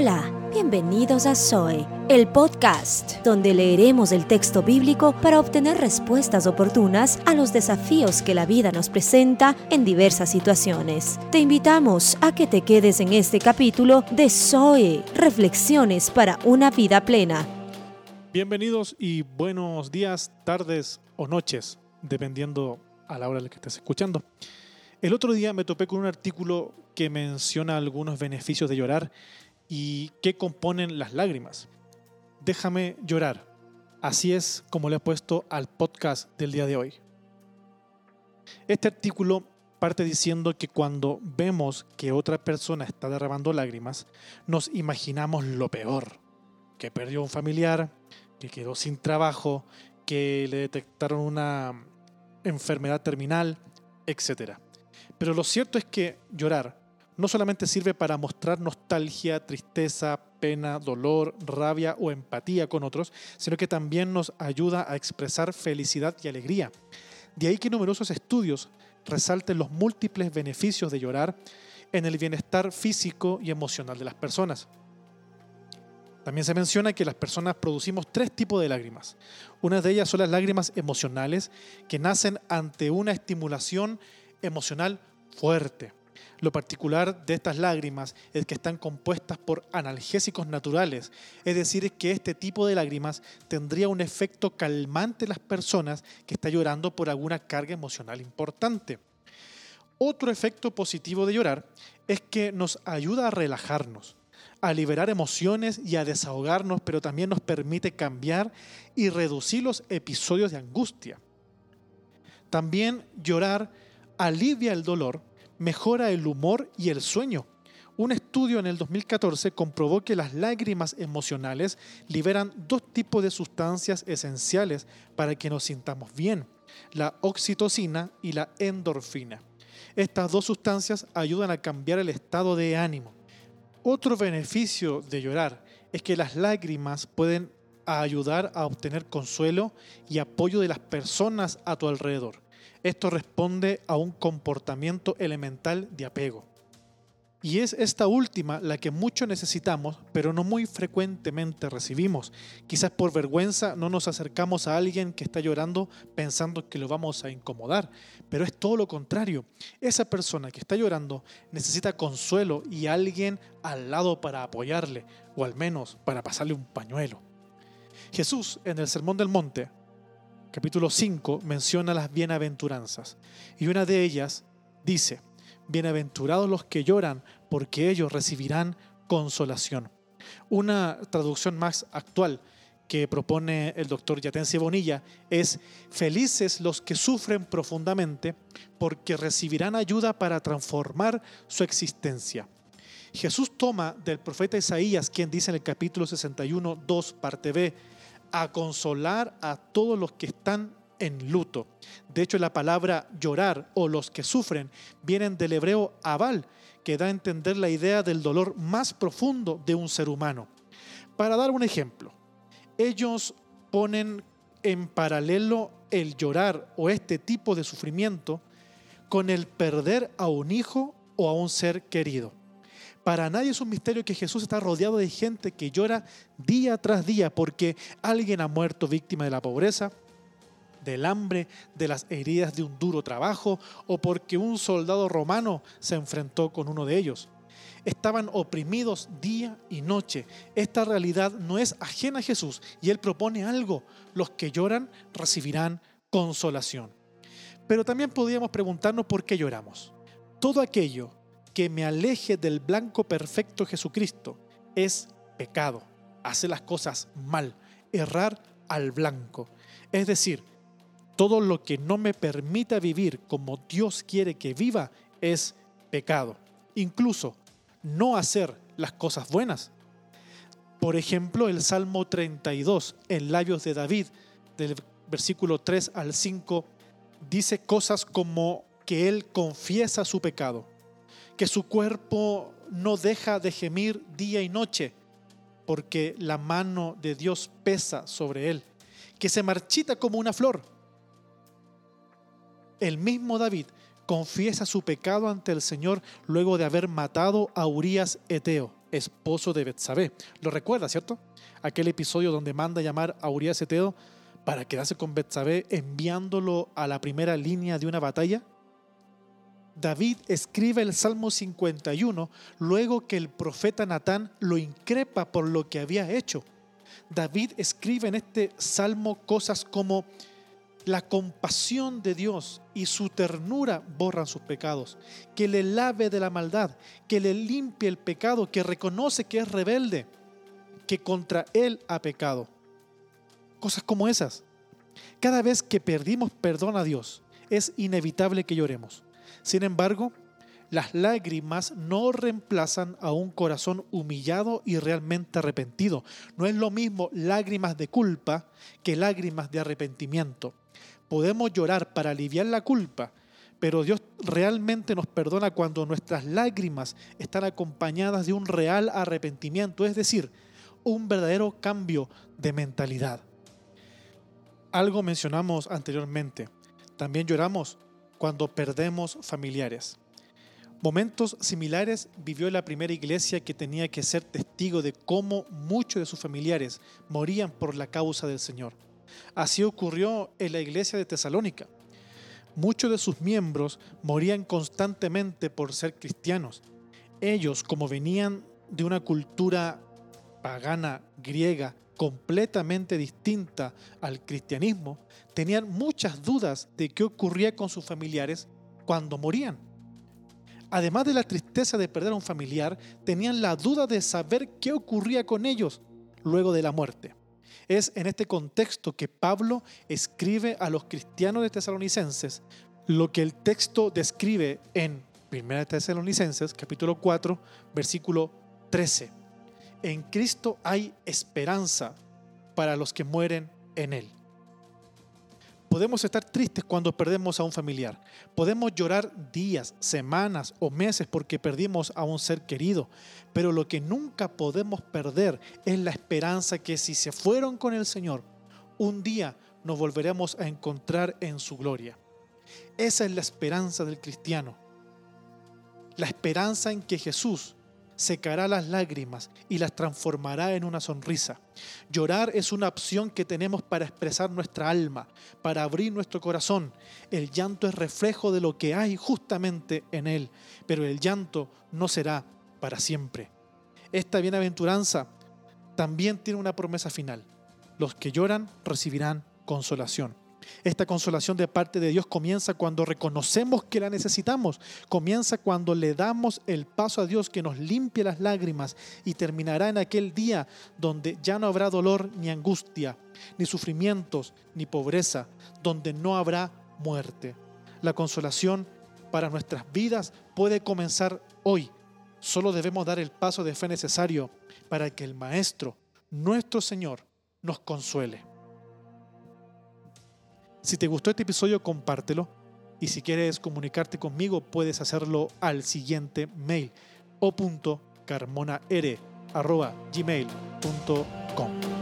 Hola, bienvenidos a Zoe, el podcast donde leeremos el texto bíblico para obtener respuestas oportunas a los desafíos que la vida nos presenta en diversas situaciones. Te invitamos a que te quedes en este capítulo de Zoe, Reflexiones para una vida plena. Bienvenidos y buenos días, tardes o noches, dependiendo a la hora en la que estés escuchando. El otro día me topé con un artículo que menciona algunos beneficios de llorar y qué componen las lágrimas. Déjame llorar. Así es como le he puesto al podcast del día de hoy. Este artículo parte diciendo que cuando vemos que otra persona está derramando lágrimas, nos imaginamos lo peor, que perdió un familiar, que quedó sin trabajo, que le detectaron una enfermedad terminal, etc. Pero lo cierto es que llorar no solamente sirve para mostrar nostalgia, tristeza, pena, dolor, rabia o empatía con otros, sino que también nos ayuda a expresar felicidad y alegría. De ahí que numerosos estudios resalten los múltiples beneficios de llorar en el bienestar físico y emocional de las personas. También se menciona que las personas producimos tres tipos de lágrimas. Una de ellas son las lágrimas emocionales que nacen ante una estimulación emocional fuerte. Lo particular de estas lágrimas es que están compuestas por analgésicos naturales, es decir, que este tipo de lágrimas tendría un efecto calmante en las personas que están llorando por alguna carga emocional importante. Otro efecto positivo de llorar es que nos ayuda a relajarnos, a liberar emociones y a desahogarnos, pero también nos permite cambiar y reducir los episodios de angustia. También llorar alivia el dolor mejora el humor y el sueño. Un estudio en el 2014 comprobó que las lágrimas emocionales liberan dos tipos de sustancias esenciales para que nos sintamos bien, la oxitocina y la endorfina. Estas dos sustancias ayudan a cambiar el estado de ánimo. Otro beneficio de llorar es que las lágrimas pueden ayudar a obtener consuelo y apoyo de las personas a tu alrededor. Esto responde a un comportamiento elemental de apego. Y es esta última la que mucho necesitamos, pero no muy frecuentemente recibimos. Quizás por vergüenza no nos acercamos a alguien que está llorando pensando que lo vamos a incomodar, pero es todo lo contrario. Esa persona que está llorando necesita consuelo y alguien al lado para apoyarle, o al menos para pasarle un pañuelo. Jesús en el Sermón del Monte capítulo 5 menciona las bienaventuranzas y una de ellas dice, bienaventurados los que lloran porque ellos recibirán consolación. Una traducción más actual que propone el doctor Yatense Bonilla es felices los que sufren profundamente porque recibirán ayuda para transformar su existencia. Jesús toma del profeta Isaías, quien dice en el capítulo 61, 2, parte B, a consolar a todos los que están en luto. De hecho, la palabra llorar o los que sufren vienen del hebreo abal, que da a entender la idea del dolor más profundo de un ser humano. Para dar un ejemplo, ellos ponen en paralelo el llorar o este tipo de sufrimiento con el perder a un hijo o a un ser querido. Para nadie es un misterio que Jesús está rodeado de gente que llora día tras día porque alguien ha muerto víctima de la pobreza, del hambre, de las heridas de un duro trabajo o porque un soldado romano se enfrentó con uno de ellos. Estaban oprimidos día y noche. Esta realidad no es ajena a Jesús y Él propone algo. Los que lloran recibirán consolación. Pero también podríamos preguntarnos por qué lloramos. Todo aquello que me aleje del blanco perfecto Jesucristo es pecado, hacer las cosas mal, errar al blanco. Es decir, todo lo que no me permita vivir como Dios quiere que viva es pecado. Incluso no hacer las cosas buenas. Por ejemplo, el Salmo 32, en labios de David, del versículo 3 al 5, dice cosas como que él confiesa su pecado que su cuerpo no deja de gemir día y noche, porque la mano de Dios pesa sobre él, que se marchita como una flor. El mismo David, confiesa su pecado ante el Señor luego de haber matado a Urias Eteo, esposo de Betsabé. Lo recuerda, ¿cierto? Aquel episodio donde manda llamar a Urias Eteo para quedarse con Betsabé enviándolo a la primera línea de una batalla. David escribe el Salmo 51 luego que el profeta Natán lo increpa por lo que había hecho. David escribe en este salmo cosas como la compasión de Dios y su ternura borran sus pecados, que le lave de la maldad, que le limpie el pecado, que reconoce que es rebelde, que contra él ha pecado. Cosas como esas. Cada vez que perdimos perdón a Dios, es inevitable que lloremos. Sin embargo, las lágrimas no reemplazan a un corazón humillado y realmente arrepentido. No es lo mismo lágrimas de culpa que lágrimas de arrepentimiento. Podemos llorar para aliviar la culpa, pero Dios realmente nos perdona cuando nuestras lágrimas están acompañadas de un real arrepentimiento, es decir, un verdadero cambio de mentalidad. Algo mencionamos anteriormente. También lloramos cuando perdemos familiares. Momentos similares vivió la primera iglesia que tenía que ser testigo de cómo muchos de sus familiares morían por la causa del Señor. Así ocurrió en la iglesia de Tesalónica. Muchos de sus miembros morían constantemente por ser cristianos. Ellos, como venían de una cultura pagana griega completamente distinta al cristianismo, tenían muchas dudas de qué ocurría con sus familiares cuando morían. Además de la tristeza de perder a un familiar, tenían la duda de saber qué ocurría con ellos luego de la muerte. Es en este contexto que Pablo escribe a los cristianos de Tesalonicenses lo que el texto describe en 1 Tesalonicenses capítulo 4 versículo 13. En Cristo hay esperanza para los que mueren en Él. Podemos estar tristes cuando perdemos a un familiar. Podemos llorar días, semanas o meses porque perdimos a un ser querido. Pero lo que nunca podemos perder es la esperanza que si se fueron con el Señor, un día nos volveremos a encontrar en su gloria. Esa es la esperanza del cristiano. La esperanza en que Jesús secará las lágrimas y las transformará en una sonrisa. Llorar es una opción que tenemos para expresar nuestra alma, para abrir nuestro corazón. El llanto es reflejo de lo que hay justamente en él, pero el llanto no será para siempre. Esta bienaventuranza también tiene una promesa final. Los que lloran recibirán consolación. Esta consolación de parte de Dios comienza cuando reconocemos que la necesitamos, comienza cuando le damos el paso a Dios que nos limpie las lágrimas y terminará en aquel día donde ya no habrá dolor ni angustia, ni sufrimientos, ni pobreza, donde no habrá muerte. La consolación para nuestras vidas puede comenzar hoy. Solo debemos dar el paso de fe necesario para que el Maestro, nuestro Señor, nos consuele. Si te gustó este episodio, compártelo. Y si quieres comunicarte conmigo, puedes hacerlo al siguiente mail o.carmonaere.gmail.com